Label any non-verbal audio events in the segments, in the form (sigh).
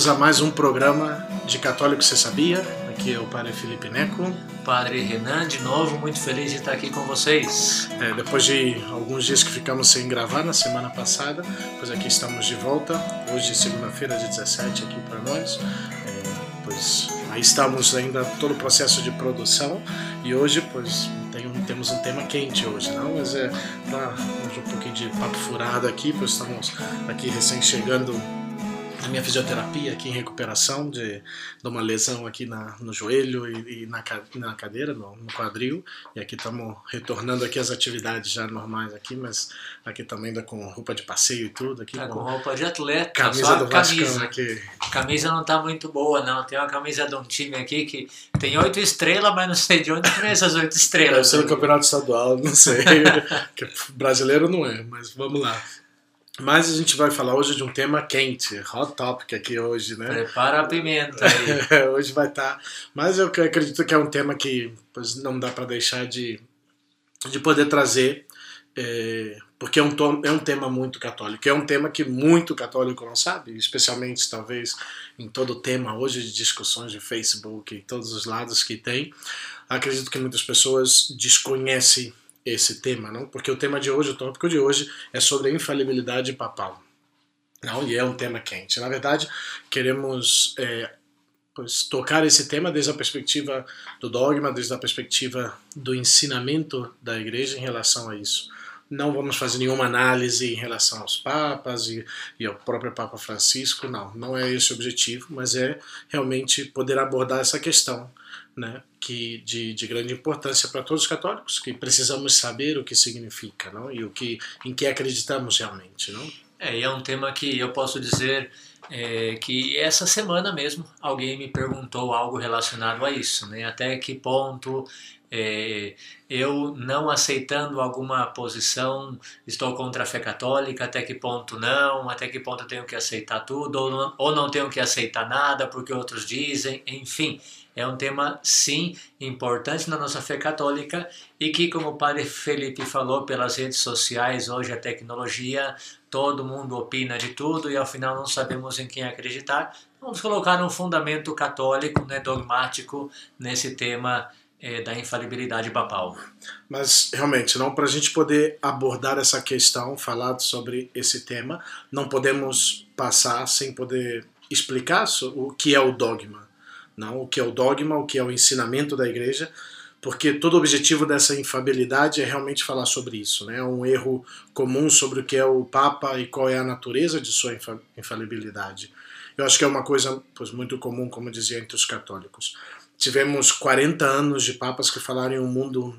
Bem-vindos a mais um programa de Católico Você Sabia? Aqui é o Padre Felipe Neco. Padre Renan, de novo, muito feliz de estar aqui com vocês. É, depois de alguns dias que ficamos sem gravar na semana passada, pois aqui estamos de volta. Hoje, segunda-feira, de 17, aqui para nós. É, pois aí estamos ainda todo o processo de produção e hoje, pois tem um, temos um tema quente hoje, não? Mas é um pouquinho de papo furado aqui, pois estamos aqui recém chegando a minha fisioterapia aqui em recuperação de, de uma lesão aqui na, no joelho e, e na, na cadeira, no, no, quadril. E aqui estamos retornando aqui às atividades já normais aqui, mas aqui também ainda com roupa de passeio e tudo. Aqui tá com, roupa de atleta. Camisa do camisa. Vascão aqui. A camisa não tá muito boa, não. Tem uma camisa de um time aqui que tem oito estrelas, mas não sei de onde vem essas oito estrelas. Deve ser no campeonato estadual, não sei. (laughs) brasileiro não é, mas vamos lá. Mas a gente vai falar hoje de um tema quente, hot topic aqui hoje, né? Prepara a pimenta aí. (laughs) hoje vai estar. Tá... Mas eu acredito que é um tema que pois, não dá para deixar de, de poder trazer, é, porque é um, é um tema muito católico. É um tema que muito católico não sabe, especialmente talvez em todo o tema hoje de discussões de Facebook e todos os lados que tem. Acredito que muitas pessoas desconhecem esse tema, não? Porque o tema de hoje, o tópico de hoje, é sobre a infalibilidade papal. Não, e é um tema quente. Na verdade, queremos é, pois, tocar esse tema desde a perspectiva do dogma, desde a perspectiva do ensinamento da igreja em relação a isso. Não vamos fazer nenhuma análise em relação aos papas e, e ao próprio Papa Francisco, não. Não é esse o objetivo, mas é realmente poder abordar essa questão né, que de, de grande importância para todos os católicos, que precisamos saber o que significa, não? E o que em que acreditamos realmente, não? É, e é um tema que eu posso dizer é, que essa semana mesmo alguém me perguntou algo relacionado a isso, né? Até que ponto é, eu não aceitando alguma posição estou contra a fé católica, até que ponto não, até que ponto eu tenho que aceitar tudo ou não, ou não tenho que aceitar nada porque outros dizem, enfim. É um tema, sim, importante na nossa fé católica e que, como o padre Felipe falou, pelas redes sociais, hoje a tecnologia, todo mundo opina de tudo e ao final não sabemos em quem acreditar. Vamos colocar um fundamento católico, né, dogmático, nesse tema é, da infalibilidade papal. Mas realmente, não para a gente poder abordar essa questão, falar sobre esse tema, não podemos passar sem poder explicar o que é o dogma não o que é o dogma, o que é o ensinamento da igreja, porque todo o objetivo dessa infabilidade é realmente falar sobre isso, né? É um erro comum sobre o que é o Papa e qual é a natureza de sua infalibilidade. Eu acho que é uma coisa pois, muito comum, como dizia, entre os católicos. Tivemos 40 anos de papas que falaram em um mundo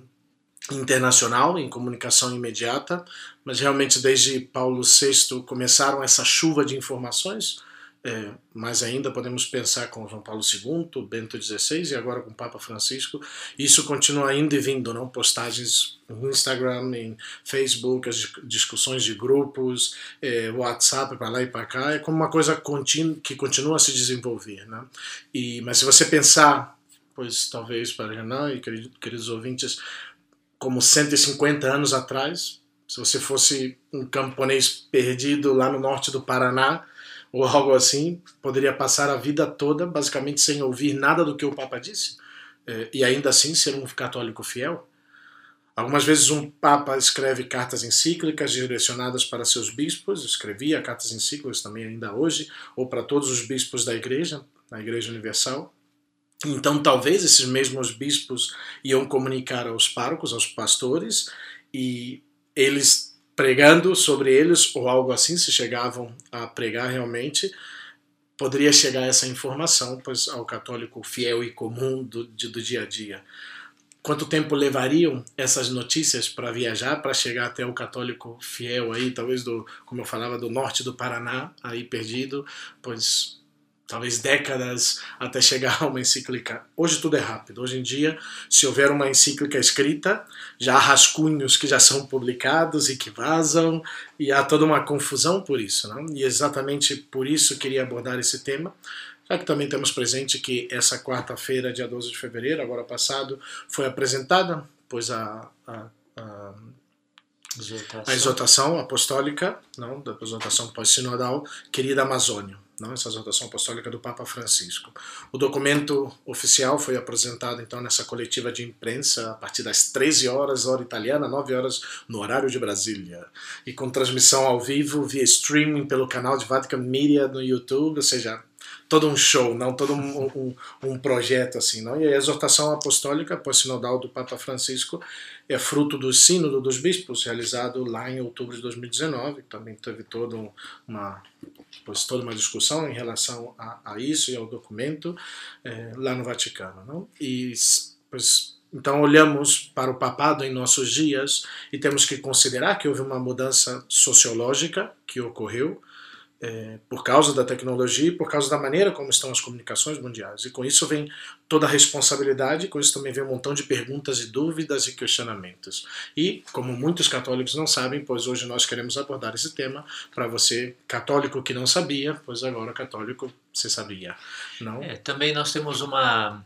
internacional, em comunicação imediata, mas realmente desde Paulo VI começaram essa chuva de informações, é, mas ainda podemos pensar com João Paulo II, Bento XVI e agora com o Papa Francisco. Isso continua indo e vindo, não? Postagens no Instagram, em Facebook, as discussões de grupos, é, WhatsApp para lá e para cá, é como uma coisa que continua a se desenvolver, né? E, mas se você pensar, pois talvez para Renan e queridos ouvintes, como 150 anos atrás, se você fosse um camponês perdido lá no norte do Paraná, ou algo assim, poderia passar a vida toda basicamente sem ouvir nada do que o Papa disse é, e ainda assim ser um católico fiel. Algumas vezes um Papa escreve cartas encíclicas direcionadas para seus bispos, escrevia cartas encíclicas também ainda hoje, ou para todos os bispos da Igreja, da Igreja Universal. Então talvez esses mesmos bispos iam comunicar aos párocos, aos pastores, e eles pregando sobre eles ou algo assim, se chegavam a pregar realmente, poderia chegar essa informação pois, ao católico fiel e comum do, do dia a dia. Quanto tempo levariam essas notícias para viajar, para chegar até o católico fiel aí, talvez do, como eu falava, do norte do Paraná, aí perdido, pois talvez décadas até chegar a uma encíclica. Hoje tudo é rápido. Hoje em dia, se houver uma encíclica escrita, já há rascunhos que já são publicados e que vazam, e há toda uma confusão por isso. Não? E exatamente por isso queria abordar esse tema, já que também temos presente que essa quarta-feira, dia 12 de fevereiro, agora passado, foi apresentada, pois a, a, a a exortação apostólica, não, da exortação pós-sinodal, querida Amazônia não essa exortação apostólica do Papa Francisco. O documento oficial foi apresentado então nessa coletiva de imprensa a partir das 13 horas hora italiana, 9 horas no horário de Brasília, e com transmissão ao vivo via streaming pelo canal de Vatican Media no YouTube, ou seja, todo um show, não todo um, um, um, projeto assim, não. E a exortação apostólica pós-sinodal do Papa Francisco é fruto do sínodo dos bispos realizado lá em outubro de 2019, também teve todo uma pois toda uma discussão em relação a, a isso e ao documento é, lá no Vaticano, não? E pois então olhamos para o papado em nossos dias e temos que considerar que houve uma mudança sociológica que ocorreu é, por causa da tecnologia e por causa da maneira como estão as comunicações mundiais. E com isso vem toda a responsabilidade, com isso também vem um montão de perguntas e dúvidas e questionamentos. E, como muitos católicos não sabem, pois hoje nós queremos abordar esse tema para você, católico que não sabia, pois agora católico você sabia. Não? É, também nós temos uma.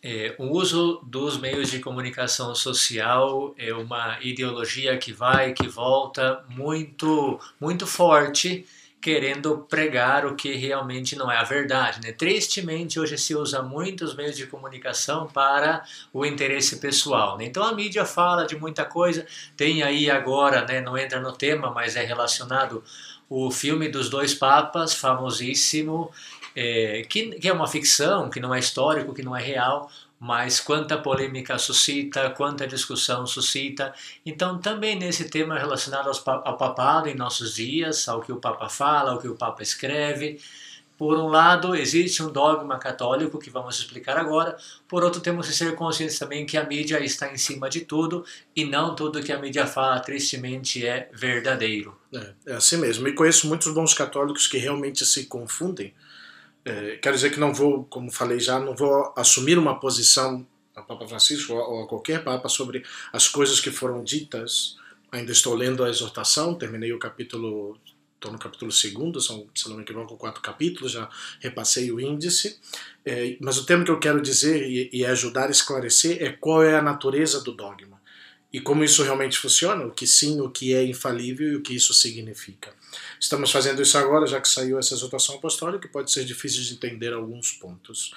É, o uso dos meios de comunicação social é uma ideologia que vai, que volta, muito, muito forte querendo pregar o que realmente não é a verdade. Né? Tristemente, hoje se usa muitos meios de comunicação para o interesse pessoal. Né? Então a mídia fala de muita coisa, tem aí agora, né, não entra no tema, mas é relacionado o filme dos dois papas, famosíssimo, é, que, que é uma ficção, que não é histórico, que não é real, mas quanta polêmica suscita, quanta discussão suscita. Então, também nesse tema relacionado ao papado em nossos dias, ao que o Papa fala, ao que o Papa escreve. Por um lado, existe um dogma católico que vamos explicar agora, por outro, temos que ser conscientes também que a mídia está em cima de tudo e não tudo que a mídia fala, tristemente, é verdadeiro. É, é assim mesmo. E conheço muitos bons católicos que realmente se confundem é, quero dizer que não vou, como falei já, não vou assumir uma posição ao Papa Francisco ou a qualquer Papa sobre as coisas que foram ditas. Ainda estou lendo a exortação, terminei o capítulo, estou no capítulo segundo, são, se não me equivoco, quatro capítulos, já repassei o índice. É, mas o tema que eu quero dizer e, e ajudar a esclarecer é qual é a natureza do dogma e como isso realmente funciona, o que sim, o que é infalível e o que isso significa. Estamos fazendo isso agora, já que saiu essa exortação apostólica, que pode ser difícil de entender alguns pontos.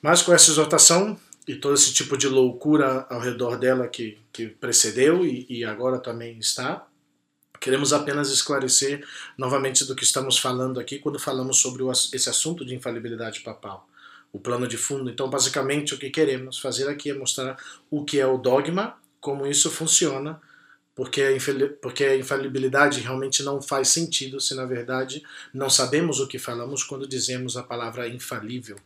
Mas com essa exortação e todo esse tipo de loucura ao redor dela que, que precedeu e, e agora também está, queremos apenas esclarecer novamente do que estamos falando aqui quando falamos sobre esse assunto de infalibilidade papal o plano de fundo. Então, basicamente, o que queremos fazer aqui é mostrar o que é o dogma, como isso funciona porque a, porque a infalibilidade realmente não faz sentido se, na verdade, não sabemos o que falamos quando dizemos a palavra infalível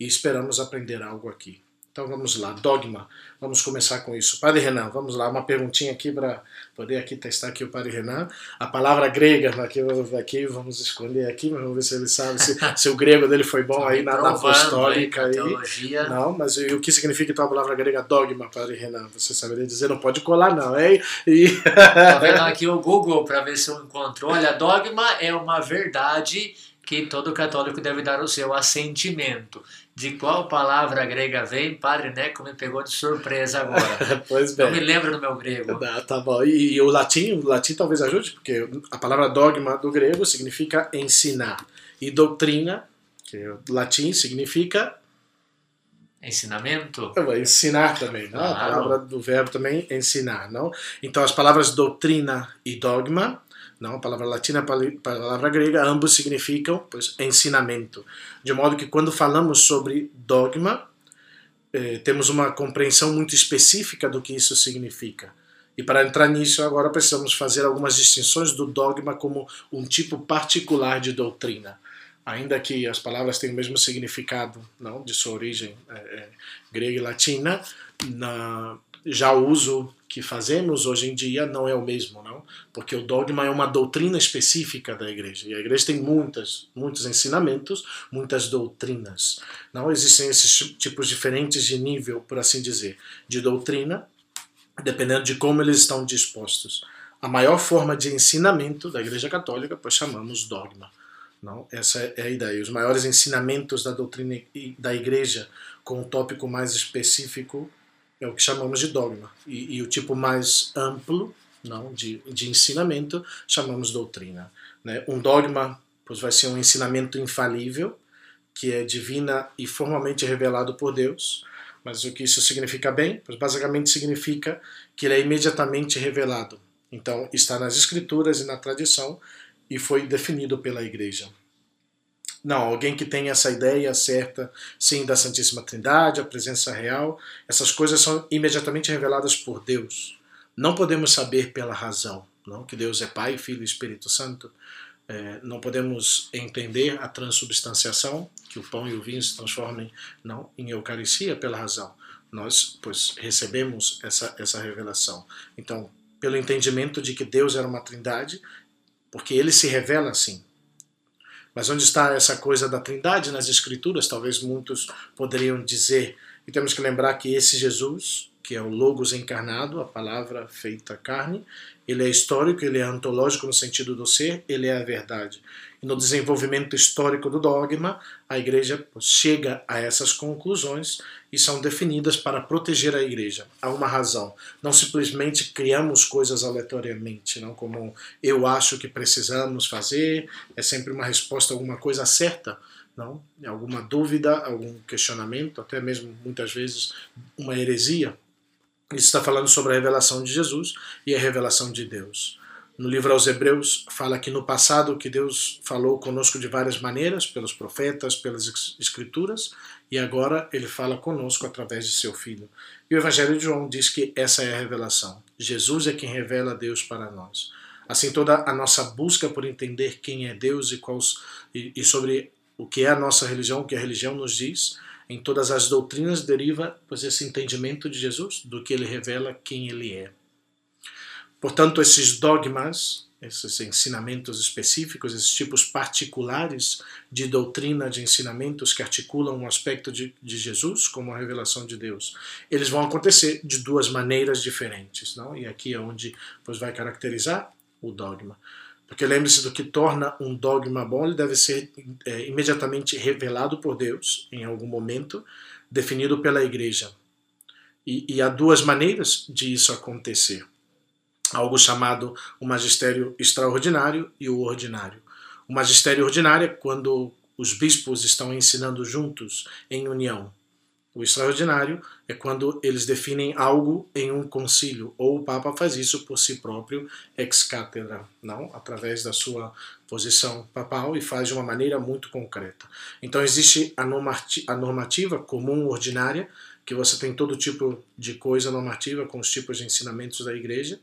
e esperamos aprender algo aqui. Então vamos lá, dogma. Vamos começar com isso. Padre Renan, vamos lá, uma perguntinha aqui para poder aqui testar aqui o Padre Renan. A palavra grega, aqui, aqui vamos escolher aqui, vamos ver se ele sabe se, (laughs) se o grego dele foi bom aí na, na apostólica. Aí, teologia. Não, mas e, o que significa então a palavra grega dogma, Padre Renan? Você saberia dizer? Não pode colar não, hein? E... (laughs) Tá vendo aqui o Google para ver se eu encontro. Olha, dogma é uma verdade que todo católico deve dar o seu assentimento. De qual palavra grega vem? Padre Neco me pegou de surpresa agora. (laughs) pois bem. Não me lembro do meu grego. Ah, tá bom. E, e, o latim, o latim talvez ajude, porque a palavra dogma do grego significa ensinar. E doutrina, que é o latim, significa Ensinamento? Ensinar também, não? Claro. A palavra do verbo também ensinar, não? Então as palavras doutrina e dogma não, a palavra latina a palavra grega, ambos significam pois, ensinamento. De modo que quando falamos sobre dogma, eh, temos uma compreensão muito específica do que isso significa. E para entrar nisso, agora precisamos fazer algumas distinções do dogma como um tipo particular de doutrina. Ainda que as palavras tenham o mesmo significado, não, de sua origem é, grega e latina, na, já o uso que fazemos hoje em dia não é o mesmo, não? Porque o dogma é uma doutrina específica da igreja. E a igreja tem muitas, muitos ensinamentos, muitas doutrinas. Não existem esses tipos diferentes de nível, por assim dizer, de doutrina, dependendo de como eles estão dispostos. A maior forma de ensinamento da igreja católica, pois chamamos dogma. Não? Essa é a ideia. Os maiores ensinamentos da doutrina da igreja, com um tópico mais específico, é o que chamamos de dogma. E, e o tipo mais amplo não, de, de ensinamento chamamos doutrina. Né? Um dogma, pois vai ser um ensinamento infalível, que é divina e formalmente revelado por Deus. Mas o que isso significa bem? Pois basicamente significa que ele é imediatamente revelado. Então, está nas escrituras e na tradição e foi definido pela igreja. Não, alguém que tem essa ideia certa, sim, da Santíssima Trindade, a presença real, essas coisas são imediatamente reveladas por Deus. Não podemos saber pela razão, não que Deus é Pai, Filho e Espírito Santo. É, não podemos entender a transubstanciação, que o pão e o vinho se transformem não em Eucaristia pela razão. Nós, pois, recebemos essa, essa revelação. Então, pelo entendimento de que Deus era uma trindade, porque ele se revela assim. Mas onde está essa coisa da trindade nas escrituras? Talvez muitos poderiam dizer, e temos que lembrar que esse Jesus, que é o Logos encarnado, a palavra feita carne, ele é histórico, ele é antológico no sentido do ser, ele é a verdade. E no desenvolvimento histórico do dogma, a igreja chega a essas conclusões e são definidas para proteger a igreja. Há uma razão. Não simplesmente criamos coisas aleatoriamente, não como eu acho que precisamos fazer, é sempre uma resposta a alguma coisa certa não? Alguma dúvida, algum questionamento, até mesmo muitas vezes uma heresia. Isso está falando sobre a revelação de Jesus e a revelação de Deus. No livro aos Hebreus fala que no passado que Deus falou conosco de várias maneiras, pelos profetas, pelas escrituras, e agora ele fala conosco através de seu filho. E o Evangelho de João diz que essa é a revelação. Jesus é quem revela Deus para nós. Assim toda a nossa busca por entender quem é Deus e, quals, e, e sobre o que é a nossa religião, o que a religião nos diz, em todas as doutrinas deriva pois, esse entendimento de Jesus, do que ele revela quem ele é. Portanto, esses dogmas, esses ensinamentos específicos, esses tipos particulares de doutrina, de ensinamentos que articulam um aspecto de, de Jesus como a revelação de Deus, eles vão acontecer de duas maneiras diferentes. Não? E aqui é onde pois, vai caracterizar o dogma. Porque lembre-se do que torna um dogma bom, ele deve ser é, imediatamente revelado por Deus em algum momento, definido pela igreja. E, e há duas maneiras de isso acontecer. Algo chamado o magistério extraordinário e o ordinário. O magistério ordinário é quando os bispos estão ensinando juntos, em união. O extraordinário é quando eles definem algo em um concílio, ou o Papa faz isso por si próprio, ex cátedra, não, através da sua posição papal e faz de uma maneira muito concreta. Então existe a normativa comum ordinária, que você tem todo tipo de coisa normativa com os tipos de ensinamentos da igreja,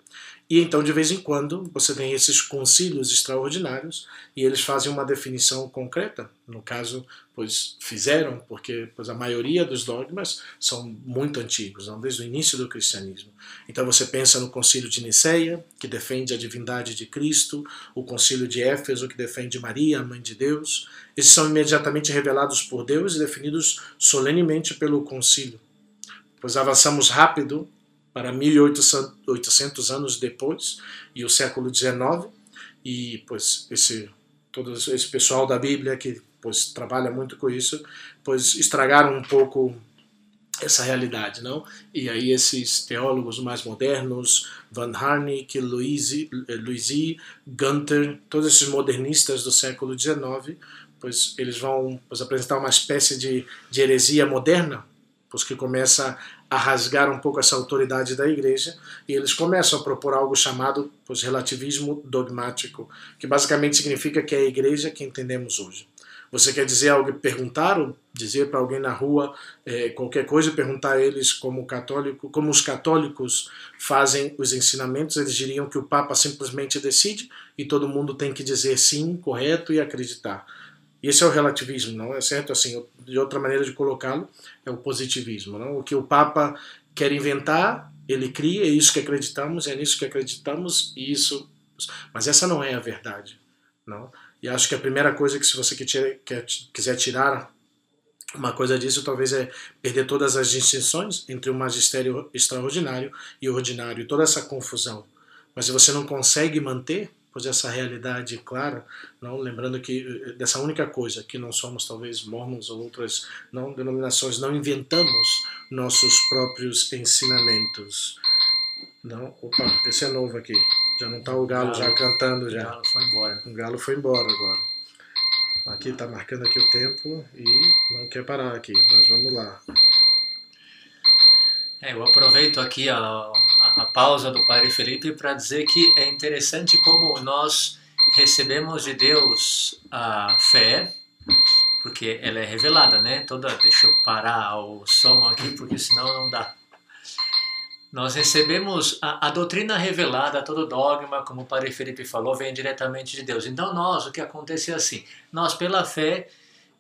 e então de vez em quando você tem esses concílios extraordinários e eles fazem uma definição concreta. No caso, pois fizeram, porque pois a maioria dos dogmas são muito antigos, não? desde o início do cristianismo. Então você pensa no concílio de Niceia, que defende a divindade de Cristo, o concílio de Éfeso, que defende Maria, a mãe de Deus. Esses são imediatamente revelados por Deus e definidos solenemente pelo concílio pois avançamos rápido para 1800 anos depois e o século XIX e pois esse todo esse pessoal da Bíblia que pois trabalha muito com isso pois estragaram um pouco essa realidade, não? E aí esses teólogos mais modernos, Van Harnick, Louisi Gunther, todos esses modernistas do século XIX, pois eles vão pois, apresentar uma espécie de, de heresia moderna, pois que começa a rasgar um pouco essa autoridade da igreja e eles começam a propor algo chamado pois, relativismo dogmático, que basicamente significa que é a igreja que entendemos hoje. Você quer dizer algo, perguntar ou dizer para alguém na rua é, qualquer coisa perguntar a eles como católico, como os católicos fazem os ensinamentos, eles diriam que o Papa simplesmente decide e todo mundo tem que dizer sim, correto e acreditar. Esse é o relativismo, não é certo? Assim, de outra maneira de colocá-lo é o positivismo, não? O que o Papa quer inventar, ele cria, é isso que acreditamos, é nisso que acreditamos e isso. Mas essa não é a verdade, não? E acho que a primeira coisa que se você quiser tirar uma coisa disso talvez é perder todas as distinções entre o magistério extraordinário e ordinário, toda essa confusão. Mas se você não consegue manter, pois essa realidade clara, não lembrando que eh, dessa única coisa que não somos talvez mormons ou outras não denominações, não inventamos nossos próprios ensinamentos. Não, opa, esse é novo aqui. Já não está o galo, galo, já cantando já. O galo foi embora. O galo foi embora agora. aqui está marcando aqui o tempo e não quer parar aqui, mas vamos lá. É, eu aproveito aqui a, a, a pausa do Padre Felipe para dizer que é interessante como nós recebemos de Deus a fé, porque ela é revelada, né? Toda, deixa eu parar o som aqui, porque senão não dá. Nós recebemos a, a, doutrina revelada, todo dogma, como o Padre Felipe falou, vem diretamente de Deus. Então nós, o que acontece é assim, nós pela fé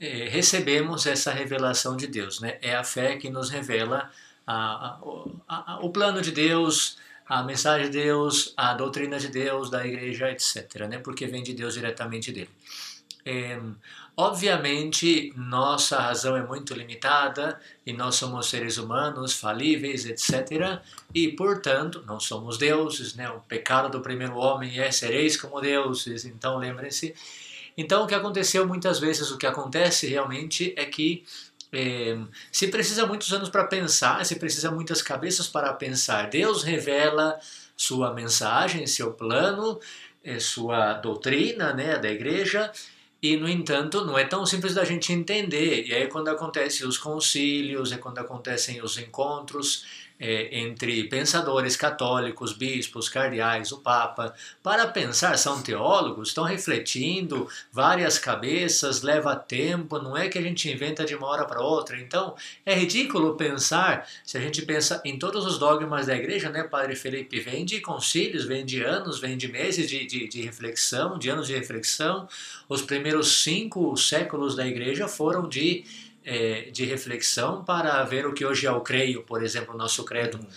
eh, recebemos essa revelação de Deus. Né? É a fé que nos revela a, a, o plano de Deus, a mensagem de Deus, a doutrina de Deus, da igreja, etc. Né? Porque vem de Deus diretamente dele. É, obviamente, nossa razão é muito limitada e nós somos seres humanos, falíveis, etc. E, portanto, não somos deuses. Né? O pecado do primeiro homem é sereis como deuses. Então, lembrem-se. Então, o que aconteceu muitas vezes, o que acontece realmente é que é, se precisa muitos anos para pensar, se precisa muitas cabeças para pensar. Deus revela sua mensagem, seu plano, é, sua doutrina né, da igreja e, no entanto, não é tão simples da gente entender. E aí, quando acontecem os concílios, é quando acontecem os encontros é, entre pensadores católicos, bispos, cardeais, o Papa, para pensar, são teólogos, estão refletindo, várias cabeças, leva tempo, não é que a gente inventa de uma hora para outra. Então, é ridículo pensar, se a gente pensa em todos os dogmas da igreja, né, Padre Felipe, vem de concílios, vem de anos, vem de meses de, de, de reflexão, de anos de reflexão. Os primeiros cinco séculos da igreja foram de é, de reflexão para ver o que hoje é o creio, por exemplo, o nosso credo. Uhum.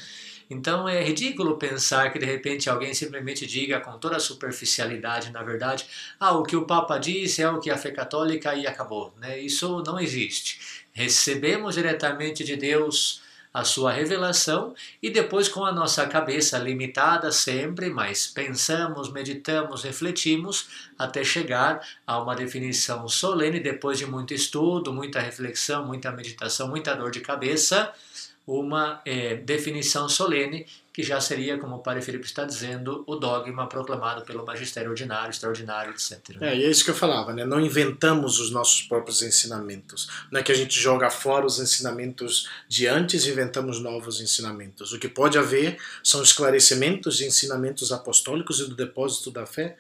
Então é ridículo pensar que de repente alguém simplesmente diga com toda a superficialidade, na verdade, ah, o que o Papa disse é o que a fé católica e acabou. Né? Isso não existe. Recebemos diretamente de Deus a sua revelação e depois com a nossa cabeça limitada sempre, mas pensamos, meditamos, refletimos até chegar a uma definição solene depois de muito estudo, muita reflexão, muita meditação, muita dor de cabeça, uma é, definição solene que já seria, como o Padre Felipe está dizendo, o dogma proclamado pelo magistério ordinário, extraordinário, etc. É, e é isso que eu falava, né? não inventamos os nossos próprios ensinamentos. Não é que a gente joga fora os ensinamentos de antes e inventamos novos ensinamentos. O que pode haver são esclarecimentos de ensinamentos apostólicos e do depósito da fé.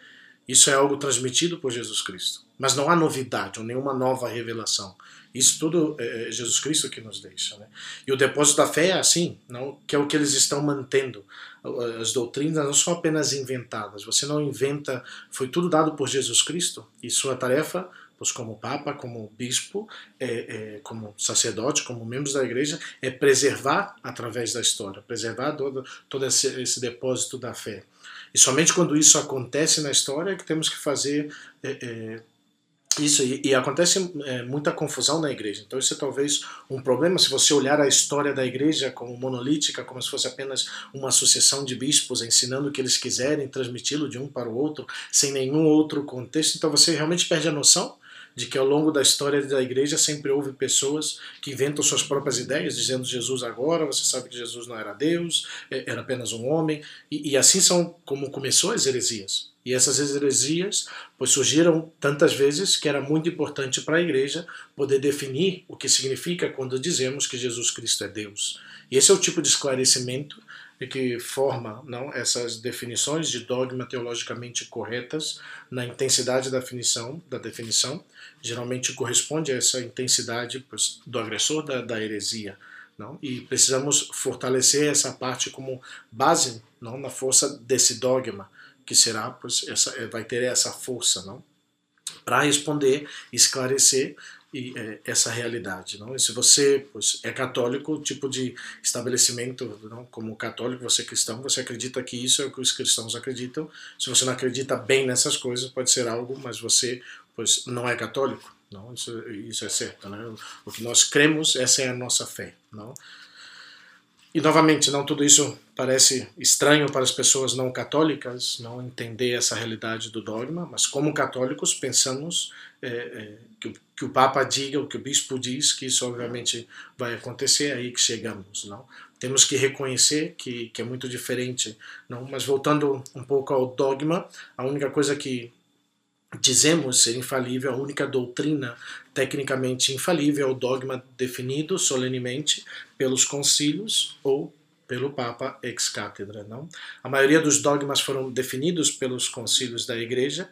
Isso é algo transmitido por Jesus Cristo. Mas não há novidade ou nenhuma nova revelação. Isso tudo é, é Jesus Cristo que nos deixa. Né? E o depósito da fé é assim, não, que é o que eles estão mantendo. As doutrinas não são apenas inventadas. Você não inventa, foi tudo dado por Jesus Cristo. E sua tarefa, pois como Papa, como Bispo, é, é, como sacerdote, como membros da Igreja, é preservar através da história, preservar todo, todo esse, esse depósito da fé. E somente quando isso acontece na história é que temos que fazer é, é isso, e, e acontece é, muita confusão na igreja. Então, isso é talvez um problema se você olhar a história da igreja como monolítica, como se fosse apenas uma sucessão de bispos ensinando o que eles quiserem, transmiti-lo de um para o outro, sem nenhum outro contexto. Então, você realmente perde a noção de que ao longo da história da igreja sempre houve pessoas que inventam suas próprias ideias, dizendo Jesus agora, você sabe que Jesus não era Deus, é, era apenas um homem, e, e assim são como começou as heresias. E essas heresias pois surgiram tantas vezes que era muito importante para a igreja poder definir o que significa quando dizemos que Jesus Cristo é Deus. E esse é o tipo de esclarecimento que forma não essas definições de dogma teologicamente corretas na intensidade da definição, da definição geralmente corresponde a essa intensidade pois, do agressor da, da heresia. Não? E precisamos fortalecer essa parte como base não, na força desse dogma que será, pois, essa, vai ter essa força, não? Para responder, esclarecer e, é, essa realidade, não? E se você pois, é católico, tipo de estabelecimento, não? Como católico, você é cristão, você acredita que isso é o que os cristãos acreditam. Se você não acredita bem nessas coisas, pode ser algo, mas você, pois, não é católico. Não, isso, isso é certo, né? O que nós cremos, essa é a nossa fé, não? E novamente, não tudo isso parece estranho para as pessoas não católicas, não entender essa realidade do dogma, mas como católicos pensamos é, é, que, que, o Papa diga, o que o Bispo diz, que isso obviamente vai acontecer, é aí que chegamos, não? Temos que reconhecer que, que é muito diferente, não? Mas voltando um pouco ao dogma, a única coisa que dizemos ser infalível, a única doutrina tecnicamente infalível é o dogma definido solenemente pelos concílios ou pelo Papa ex cátedra, não? A maioria dos dogmas foram definidos pelos concílios da Igreja,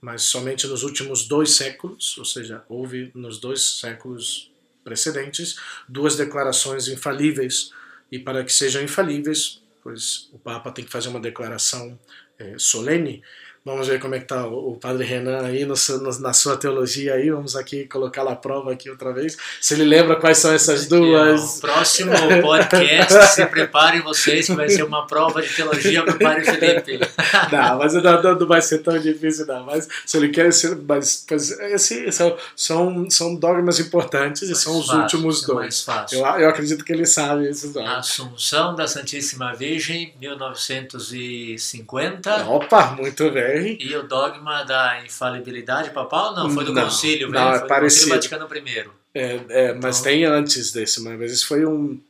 mas somente nos últimos dois séculos, ou seja, houve nos dois séculos precedentes duas declarações infalíveis. E para que sejam infalíveis, pois o Papa tem que fazer uma declaração é, solene Vamos ver como é que está o, Padre Renan aí no, no, na sua teologia aí. Vamos aqui colocá-lo à prova aqui outra vez. Se ele lembra quais são essas duas. O próximo podcast, (laughs) se preparem vocês que vai ser uma prova de teologia para o Padre Felipe. (laughs) Não, mas não, não, vai ser tão difícil não. Mas se ele quer ser, mas, mas esse, são, são, são dogmas importantes mais e são os fácil, últimos é dois. Eu, eu acredito que ele sabe esses dogmas. Assunção da Santíssima Virgem, 1950. Opa, muito bem. E o dogma da infalibilidade papal? Não, foi do não, concílio, não, velho, é foi parecido. do Vaticano I. É, é mas então... tem antes desse, mas esse foi um,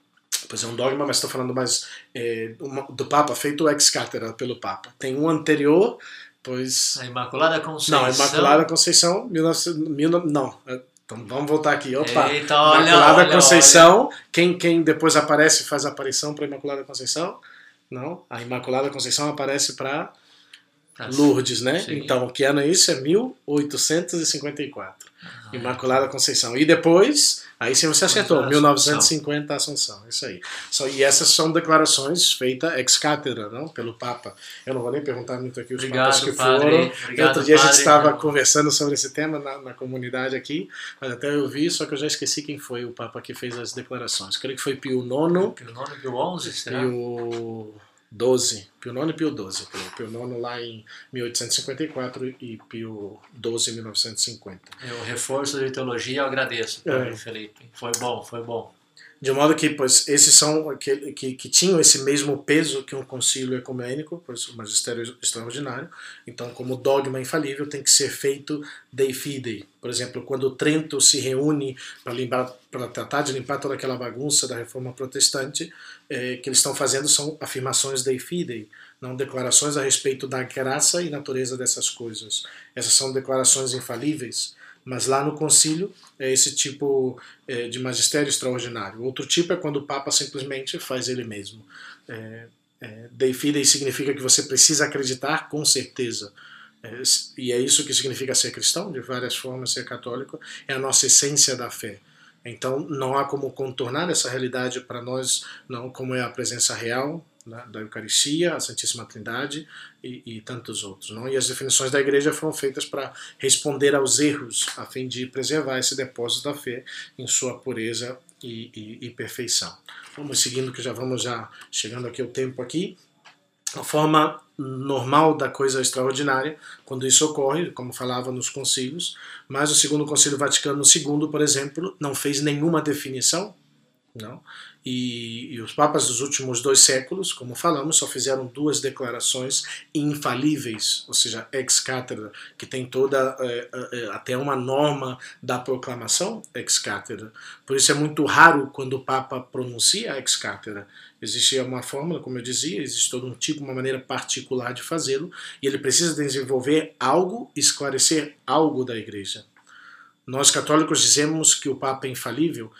pois é um dogma, mas estou falando mais é, uma, do Papa, feito ex cátedra pelo Papa. Tem um anterior, pois... A Imaculada Conceição. Não, a Imaculada Conceição, 19, 19, não, é, então vamos voltar aqui. Opa, Eita, olha, Imaculada olha, Conceição, olha. Quem, quem depois aparece faz aparição para Imaculada Conceição? Não, a Imaculada Conceição aparece para Lourdes, né? Sim. Então, que ano é isso? É 1854. Ah, Imaculada Conceição. E depois, aí sim você acertou, 1950 Assunção. Isso aí. So, e essas são declarações feitas ex cátedra, não? Pelo Papa. Eu não vou nem perguntar muito aqui os Obrigado, papas que padre. foram. Obrigado, Outro dia padre. a gente estava conversando sobre esse tema na, na, comunidade aqui, mas até eu vi, só que eu já esqueci quem foi o Papa que fez as declarações. Creio que foi Pio IX. Pio IX, Pio XI, será? Pio... 12, Pio IX e Pio XII. Pio IX lá em 1854 e Pio XII em 1950. O reforço de teologia eu agradeço, é. Felipe. Foi bom, foi bom. De modo que, pois, esses são que, que, que tinham esse mesmo peso que um concílio ecumênico, pois o magistério extraordinário. Então, como dogma infalível, tem que ser feito dei fidei. Por exemplo, quando Trento se reúne para tratar de limpar toda aquela bagunça da reforma protestante, é, que eles estão fazendo são afirmações dei fidei, não declarações a respeito da graça e natureza dessas coisas. Essas são declarações infalíveis. Mas lá no concílio é esse tipo é, de magistério extraordinário. Outro tipo é quando o Papa simplesmente faz ele mesmo. É, é, Dei fidei significa que você precisa acreditar com certeza. É, e é isso que significa ser cristão, de várias formas ser católico, é a nossa essência da fé. Então não há como contornar essa realidade para nós, não como é a presença real, né, da Eucaristia, a Santíssima Trindade e, e, tantos outros. Não? E as definições da Igreja foram feitas para responder aos erros, a fim de preservar esse depósito da fé em sua pureza e, e, e perfeição. Vamos seguindo, que já vamos já chegando aqui o tempo aqui. A forma normal da coisa extraordinária, quando isso ocorre, como falava nos concílios, mas o segundo concílio Vaticano II, por exemplo, não fez nenhuma definição, não, e, e, os papas dos últimos dois séculos, como falamos, só fizeram duas declarações infalíveis, ou seja, ex cátedra, que tem toda é, é, até uma norma da proclamação ex cátedra. Por isso é muito raro quando o papa pronuncia ex cátedra. Existe uma fórmula, como eu dizia, existe todo um tipo, uma maneira particular de fazê-lo, e ele precisa desenvolver algo, esclarecer algo da igreja. Nós católicos dizemos que o Papa é infalível,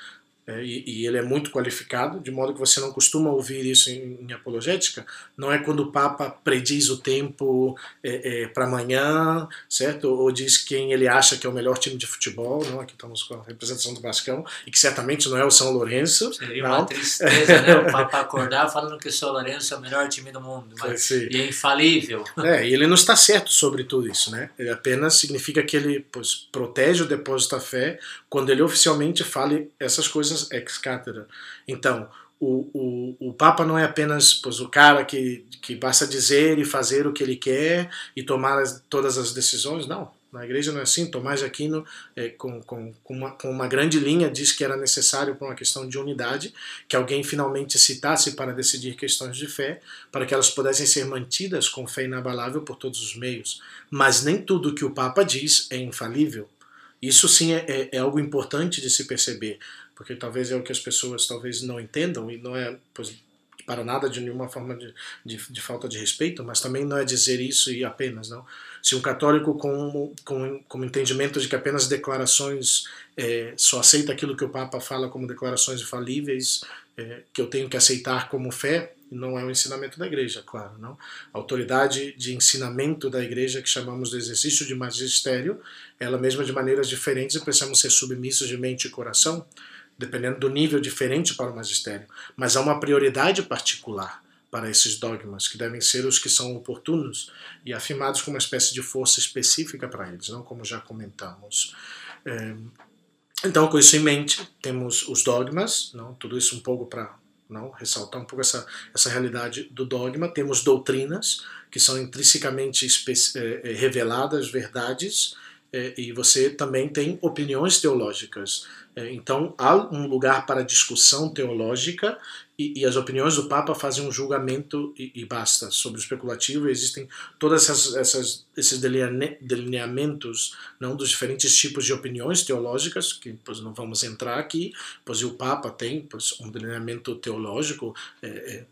é, e, e, ele é muito qualificado, de modo que você não costuma ouvir isso em, em apologética. Não é quando o Papa prediz o tempo é, é, para amanhã, certo? Ou diz quem ele acha que é o melhor time de futebol. Não? Aqui estamos com a representação do Vascão, e que certamente não é o São Lourenço. Seria não. uma tristeza, né? O (laughs) Papa acordar falando que o São Lourenço é o melhor time do mundo, mas e é infalível. (laughs) É, e ele não está certo sobre tudo isso, né? Ele apenas significa que ele pois, protege o depósito da fé quando ele oficialmente fale essas coisas ex cátedra. Então, o, o, o Papa não é apenas pois, o cara que, que basta dizer e fazer o que ele quer e tomar as, todas as decisões, não. Na igreja não é assim. Tomás de Aquino, é, com, com, com, uma, com uma grande linha, diz que era necessário, por uma questão de unidade, que alguém finalmente citasse para decidir questões de fé, para que elas pudessem ser mantidas com fé inabalável por todos os meios. Mas nem tudo que o Papa diz é infalível. Isso sim é, é, é algo importante de se perceber porque talvez é o que as pessoas talvez não entendam e não é pois, para nada de nenhuma forma de, de, de, falta de respeito, mas também não é dizer isso e apenas, não. Se um católico com, com, com entendimento de que apenas declarações é, só aceita aquilo que o Papa fala como declarações infalíveis, é, que eu tenho que aceitar como fé, não é o ensinamento da igreja, claro, não. A autoridade de ensinamento da igreja, que chamamos de exercício de magistério, ela mesma de maneiras diferentes e precisamos ser submissos de mente e coração, dependendo do nível diferente para o magistério. Mas há uma prioridade particular para esses dogmas, que devem ser os que são oportunos e afirmados com uma espécie de força específica para eles, não como já comentamos. É, então, com isso em mente, temos os dogmas, não? tudo isso um pouco para não ressaltar um pouco essa, essa realidade do dogma. Temos doutrinas, que são intrinsecamente é, reveladas, verdades, é, e você também tem opiniões teológicas. É, então há um lugar para discussão teológica e, e, as opiniões do Papa fazem um julgamento e, e basta sobre o especulativo. E existem todos esses delineamentos não dos diferentes tipos de opiniões teológicas que pois, não vamos entrar aqui. Pois o Papa tem pois, um delineamento teológico. É, é,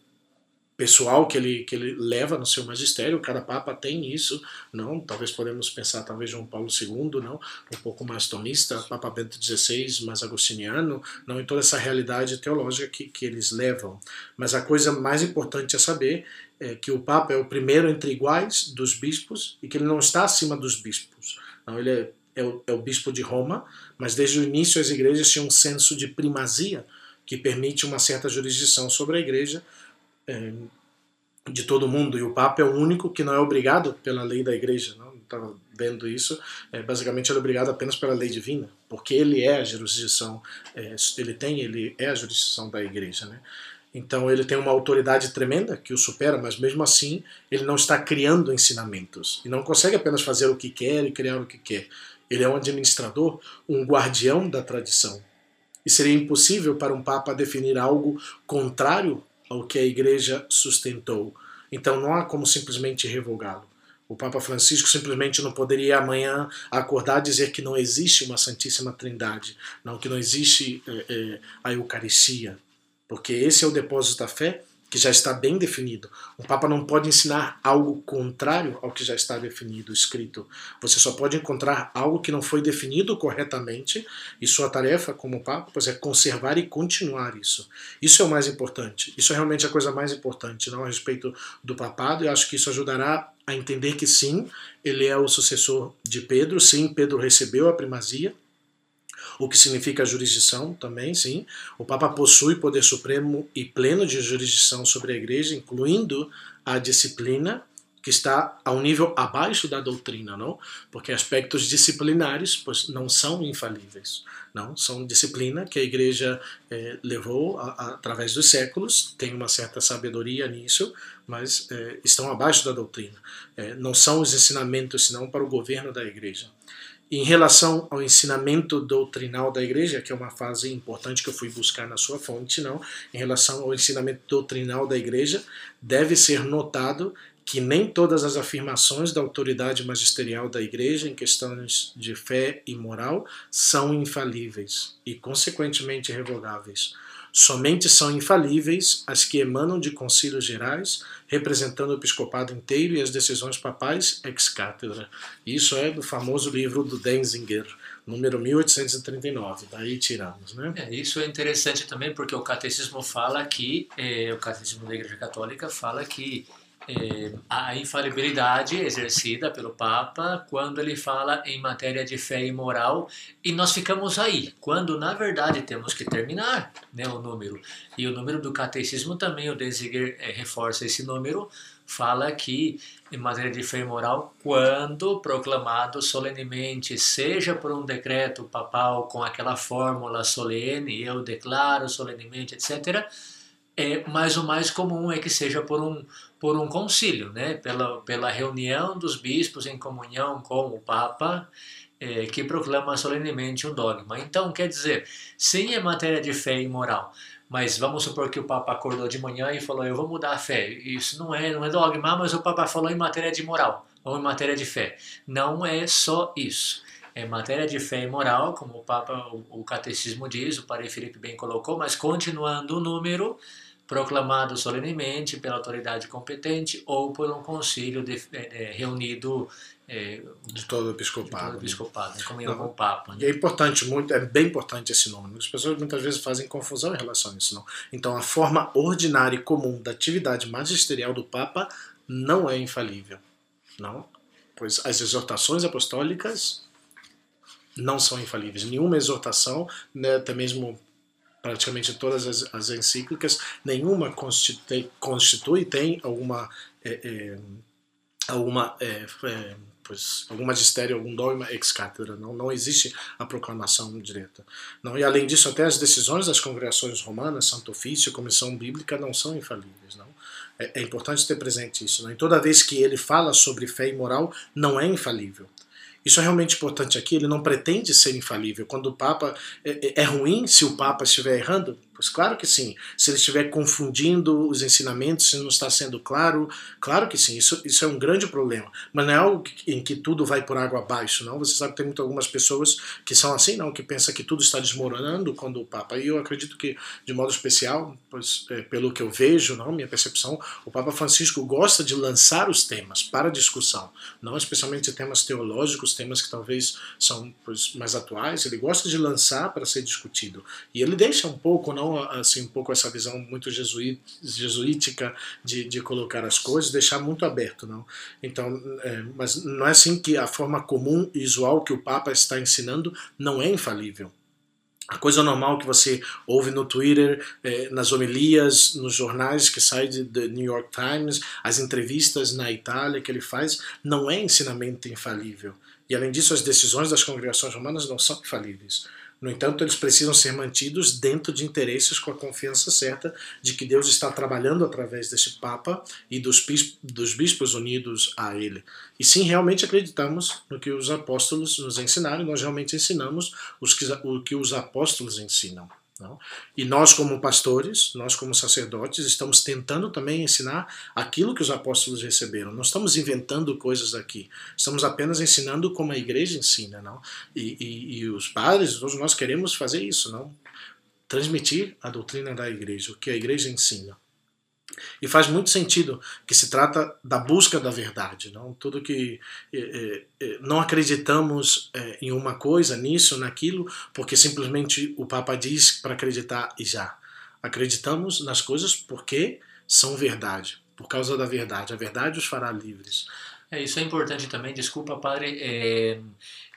pessoal que ele, que ele leva no seu magistério, cada papa tem isso, não? Talvez podemos pensar, talvez João Paulo II, não? Um pouco mais tomista, Papa Bento XVI, mais agostiniano, não? Em toda essa realidade teológica que, que eles levam. Mas a coisa mais importante a saber é que o Papa é o primeiro entre iguais dos bispos e que ele não está acima dos bispos. Não, ele é, é, o, é o bispo de Roma, mas desde o início as igrejas tinham um senso de primazia que permite uma certa jurisdição sobre a igreja, de todo mundo e o Papa é o único que não é obrigado pela lei da Igreja. Não estava vendo isso. É, basicamente ele é obrigado apenas pela lei divina, porque ele é a jurisdição, é, ele tem, ele é a jurisdição da Igreja, né? Então ele tem uma autoridade tremenda que o supera, mas mesmo assim ele não está criando ensinamentos e não consegue apenas fazer o que quer e criar o que quer. Ele é um administrador, um guardião da tradição. E seria impossível para um papa definir algo contrário ao que a Igreja sustentou. Então não há como simplesmente revogá-lo. O Papa Francisco simplesmente não poderia amanhã acordar e dizer que não existe uma Santíssima Trindade, não que não existe é, é, a Eucaristia, porque esse é o depósito da fé que já está bem definido. O Papa não pode ensinar algo contrário ao que já está definido, escrito. Você só pode encontrar algo que não foi definido corretamente, e sua tarefa como Papa pois, é conservar e continuar isso. Isso é o mais importante. Isso é realmente a coisa mais importante, não a respeito do papado, e acho que isso ajudará a entender que sim, ele é o sucessor de Pedro, sim, Pedro recebeu a primazia, o que significa jurisdição também, sim. O Papa possui poder supremo e pleno de jurisdição sobre a Igreja, incluindo a disciplina, que está a um nível abaixo da doutrina, não? Porque aspectos disciplinares pois, não são infalíveis, não? São disciplina que a Igreja eh, levou a, a, através dos séculos, tem uma certa sabedoria nisso, mas eh, estão abaixo da doutrina. Eh, não são os ensinamentos, senão para o governo da Igreja. Em relação ao ensinamento doutrinal da igreja, que é uma fase importante que eu fui buscar na sua fonte, não, em relação ao ensinamento doutrinal da igreja, deve ser notado que nem todas as afirmações da autoridade magisterial da igreja em questões de fé e moral são infalíveis e, consequentemente, revogáveis. Somente são infalíveis as que emanam de concílios gerais, representando o episcopado inteiro e as decisões papais ex cátedra. Isso é do famoso livro do Denzinger, número 1839. Daí tiramos, né? É, isso é interessante também porque o catecismo fala que, é, o catecismo da Igreja Católica fala que é, a infalibilidade exercida pelo Papa quando ele fala em matéria de fé e moral e nós ficamos aí, quando na verdade temos que terminar né, o número. E o número do catecismo também, o Denziger é, reforça esse número, fala que em matéria de fé e moral, quando proclamado solenemente, seja por um decreto papal com aquela fórmula solene, eu declaro solenemente, etc., é, mas o mais comum é que seja por um, por um concílio, né? pela, pela reunião dos bispos em comunhão com o Papa, é, que proclama solenemente um dogma. Então, quer dizer, sim é matéria de fé e moral, mas vamos supor que o Papa acordou de manhã e falou: Eu vou mudar a fé. Isso não é, não é dogma, mas o Papa falou em matéria de moral ou em matéria de fé. Não é só isso é matéria de fé e moral, como o Papa, o, o Catecismo diz, o Padre Felipe bem colocou, mas continuando o número, proclamado solenemente pela autoridade competente ou por um concílio de, é, reunido é, de todo o episcopado. De todo o episcopado, em comunhão com o Papa. Né? E é importante, muito, é bem importante esse nome. As pessoas muitas vezes fazem confusão em relação a isso. Não? Então, a forma ordinária e comum da atividade magisterial do Papa não é infalível. Não? Pois as exortações apostólicas não são infalíveis. Nenhuma exortação, né, até mesmo praticamente todas as, as encíclicas, nenhuma constitui, constitui tem alguma é, é, alguma é, é, pois, algum magistério, algum dogma ex cátedra, não, não existe a proclamação direta. Não, e além disso, até as decisões das congregações romanas, Santo Ofício, Comissão Bíblica, não são infalíveis. Não? É, é importante ter presente isso. Não? E toda vez que ele fala sobre fé e moral, não é infalível. Isso é realmente importante aqui, ele não pretende ser infalível. Quando o Papa. É, é, é ruim se o Papa estiver errando? Claro que sim. Se ele estiver confundindo os ensinamentos, se não está sendo claro, claro que sim. Isso, isso é um grande problema. Mas não é algo em que tudo vai por água abaixo, não. Você sabe que tem muito algumas pessoas que são assim, não, que pensam que tudo está desmoronando quando o Papa. E eu acredito que, de modo especial, pois, é, pelo que eu vejo, não, minha percepção, o Papa Francisco gosta de lançar os temas para discussão, não especialmente temas teológicos, temas que talvez são pois, mais atuais. Ele gosta de lançar para ser discutido. E ele deixa um pouco, não assim um pouco essa visão muito jesuítica de, de colocar as coisas, deixar muito aberto, não. Então, é, mas não é assim que a forma comum e usual que o Papa está ensinando não é infalível. A coisa normal que você ouve no Twitter, é, nas homilias, nos jornais que saem do New York Times, as entrevistas na Itália que ele faz, não é ensinamento infalível. E além disso, as decisões das congregações romanas não são infalíveis. No entanto, eles precisam ser mantidos dentro de interesses com a confiança certa de que Deus está trabalhando através desse Papa e dos, dos bispos unidos a ele. E sim, realmente acreditamos no que os apóstolos nos ensinaram, nós realmente ensinamos os que, o que os apóstolos ensinam. Não? E nós, como pastores, nós, como sacerdotes, estamos tentando também ensinar aquilo que os apóstolos receberam. Não estamos inventando coisas aqui, estamos apenas ensinando como a igreja ensina. Não? E, e, e os padres, todos nós queremos fazer isso, não? transmitir a doutrina da igreja, o que a igreja ensina. E faz muito sentido que se trata da busca da verdade, não tudo que é, é, não acreditamos é, em uma coisa, nisso, naquilo, porque simplesmente o Papa diz para acreditar e já. Acreditamos nas coisas porque são verdade, por causa da verdade. A verdade os fará livres. É, isso é importante também, desculpa, padre, é,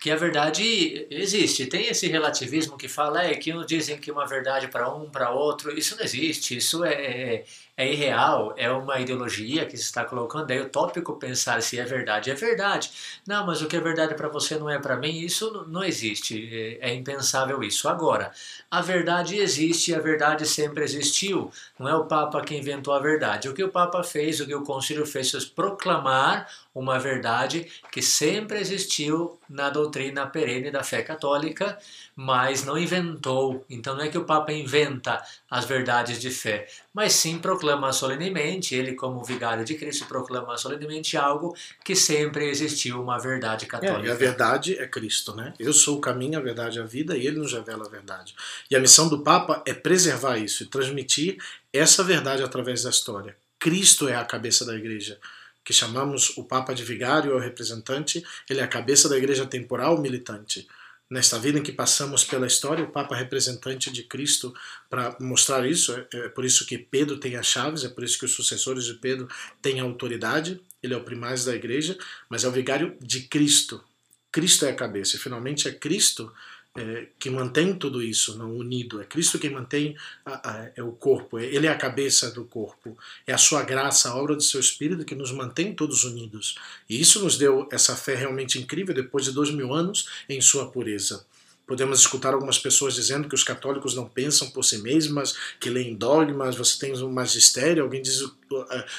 que a verdade existe. Tem esse relativismo que fala é, que uns dizem que uma verdade para um, para outro. Isso não existe. Isso é, é é irreal, é uma ideologia que se está colocando, é utópico pensar se é verdade. É verdade. Não, mas o que é verdade para você não é para mim, isso não existe. É, é impensável isso. Agora, a verdade existe e a verdade sempre existiu. Não é o Papa que inventou a verdade. O que o Papa fez, o que o Concílio fez, foi proclamar uma verdade que sempre existiu na doutrina perene da fé católica, mas não inventou. Então não é que o Papa inventa as verdades de fé, mas sim proclama solenemente, ele como vigário de Cristo proclama solenemente algo que sempre existiu, uma verdade católica. É, e a verdade é Cristo, né? Eu sou o caminho, a verdade e a vida, e ele nos revela a verdade. E a missão do Papa é preservar isso e transmitir essa verdade através da história. Cristo é a cabeça da igreja que chamamos o Papa de vigário ou representante, ele é a cabeça da igreja temporal militante. Nesta vida em que passamos pela história, o Papa é representante de Cristo para mostrar isso. É, é por isso que Pedro tem as chaves, é por isso que os sucessores de Pedro têm autoridade. Ele é o primaz da igreja, mas é o vigário de Cristo. Cristo é a cabeça. E finalmente é Cristo é, que mantém tudo isso não unido. É Cristo quem mantém a, a, é o corpo. É, ele é a cabeça do corpo. É a sua graça, a obra do seu Espírito que nos mantém todos unidos. E isso nos deu essa fé realmente incrível depois de dois mil anos em sua pureza. Podemos escutar algumas pessoas dizendo que os católicos não pensam por si mesmas, que leem dogmas, você tem um magistério, alguém diz uh,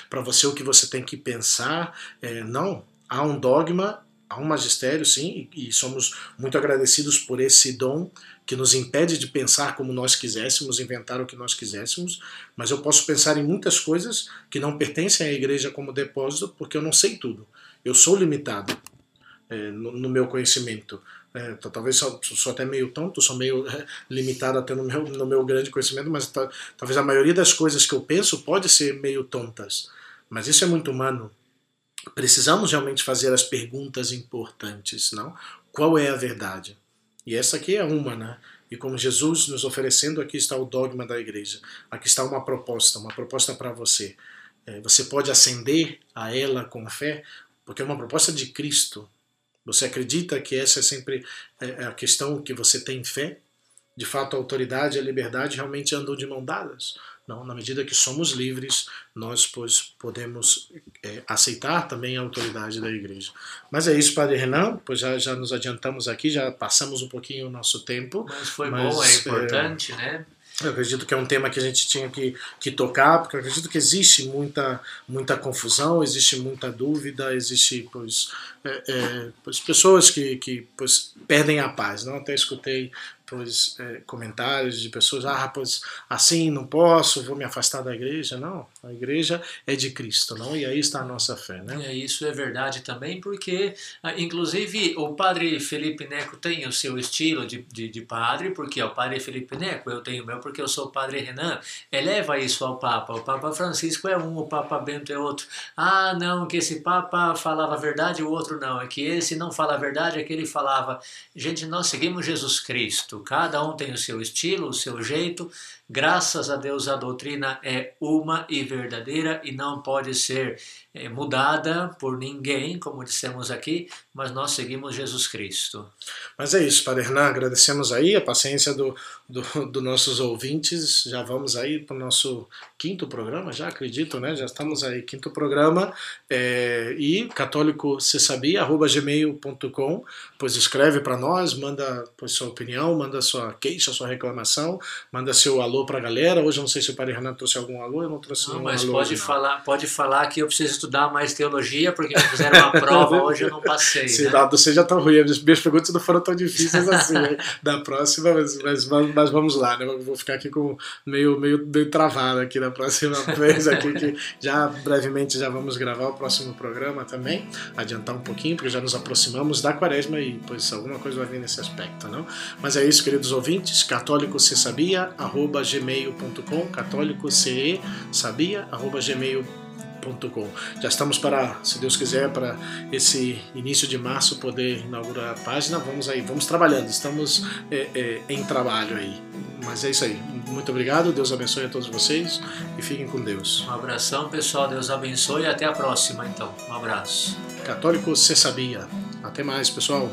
para você o que você tem que pensar. É, não, há um dogma há um magistério, sim, e, e somos muito agradecidos por esse dom que nos impede de pensar como nós quiséssemos, inventar o que nós quiséssemos, mas eu posso pensar em muitas coisas que não pertencem à igreja como depósito, porque eu não sei tudo. Eu sou limitado é, no, no, meu conhecimento. é, talvez sou, sou, até meio tonto, sou meio é, (laughs) limitado até no meu, no meu grande conhecimento, mas talvez a maioria das coisas que eu penso pode ser meio tontas. Mas isso é muito humano. Precisamos realmente fazer as perguntas importantes, não? Qual é a verdade? E essa aqui é uma, né? E como Jesus nos oferecendo, aqui está o dogma da igreja. Aqui está uma proposta, uma proposta para você. É, você pode ascender a ela com fé, porque é uma proposta de Cristo. Você acredita que essa é sempre é, é a questão que você tem fé? De fato, a autoridade e a liberdade realmente andam de mão dadas. Não, na medida que somos livres, nós pois, podemos é, aceitar também a autoridade da igreja. Mas é isso, Padre Renan, pois já, já nos adiantamos aqui, já passamos um pouquinho o nosso tempo. Mas foi mas, bom, é importante, é, né? Eu acredito que é um tema que a gente tinha que, que tocar, porque eu acredito que existe muita, muita confusão, existe muita dúvida, existe pois, é, é, pois pessoas que, que pois, perdem a paz. Não? Até escutei é, comentários de pessoas, ah, pois assim não posso, vou me afastar da igreja. Não, a igreja é de Cristo, não? E aí está a nossa fé, né? É, isso é verdade também, porque, ah, inclusive, o padre Felipe Neco tem o seu estilo de, de, de padre, porque é o padre Felipe Neco, eu tenho o meu porque eu sou o padre Renan, eleva isso ao Papa. O Papa Francisco é um, o Papa Bento é outro. Ah, não, que esse Papa falava a verdade, o outro não. É que esse não fala a verdade, é que ele falava. Gente, nós seguimos Jesus Cristo cada um tem o seu estilo, o seu jeito. Graças a Deus a doutrina é uma e verdadeira e não pode ser é, mudada por ninguém, como dissemos aqui, mas nós seguimos Jesus Cristo. Mas é isso, Padre Hernan, agradecemos aí a paciência dos do, do nossos ouvintes. Já vamos aí para o nosso quinto programa, já acredito, né? Já estamos aí, quinto programa. É, e católico se sabia, arroba gmail.com, pois escreve para nós, manda pois, sua opinião, manda sua queixa, sua reclamação, manda seu alô para a galera. Hoje eu não sei se o Padre Renan trouxe algum alô, eu não trouxe não, nenhum mas alô. Pode, falar, pode falar que eu preciso estudar mais teologia, porque me fizeram uma prova (laughs) hoje eu não passei. Sim, né? não, você já tá ruim, as minhas perguntas não foram tão difíceis assim. né? (laughs) Da próxima, mas, mas, mas, vamos lá, né? Eu vou ficar aqui com meio, meio, meio travado aqui na próxima (laughs) vez, aqui, que já brevemente já vamos gravar o próximo programa também, adiantar um pouquinho, porque já nos aproximamos da quaresma e pois alguma coisa vai vir nesse aspecto, não? Mas é isso, queridos ouvintes, católico se sabia, arroba gmail.com, católico ce sabia, arroba gmail.com já estamos para, se Deus quiser, para esse início de março poder inaugurar a página. Vamos aí, vamos trabalhando, estamos é, é, em trabalho aí. Mas é isso aí. Muito obrigado, Deus abençoe a todos vocês e fiquem com Deus. Um abração, pessoal. Deus abençoe e até a próxima, então. Um abraço. Católico, você sabia. Até mais, pessoal.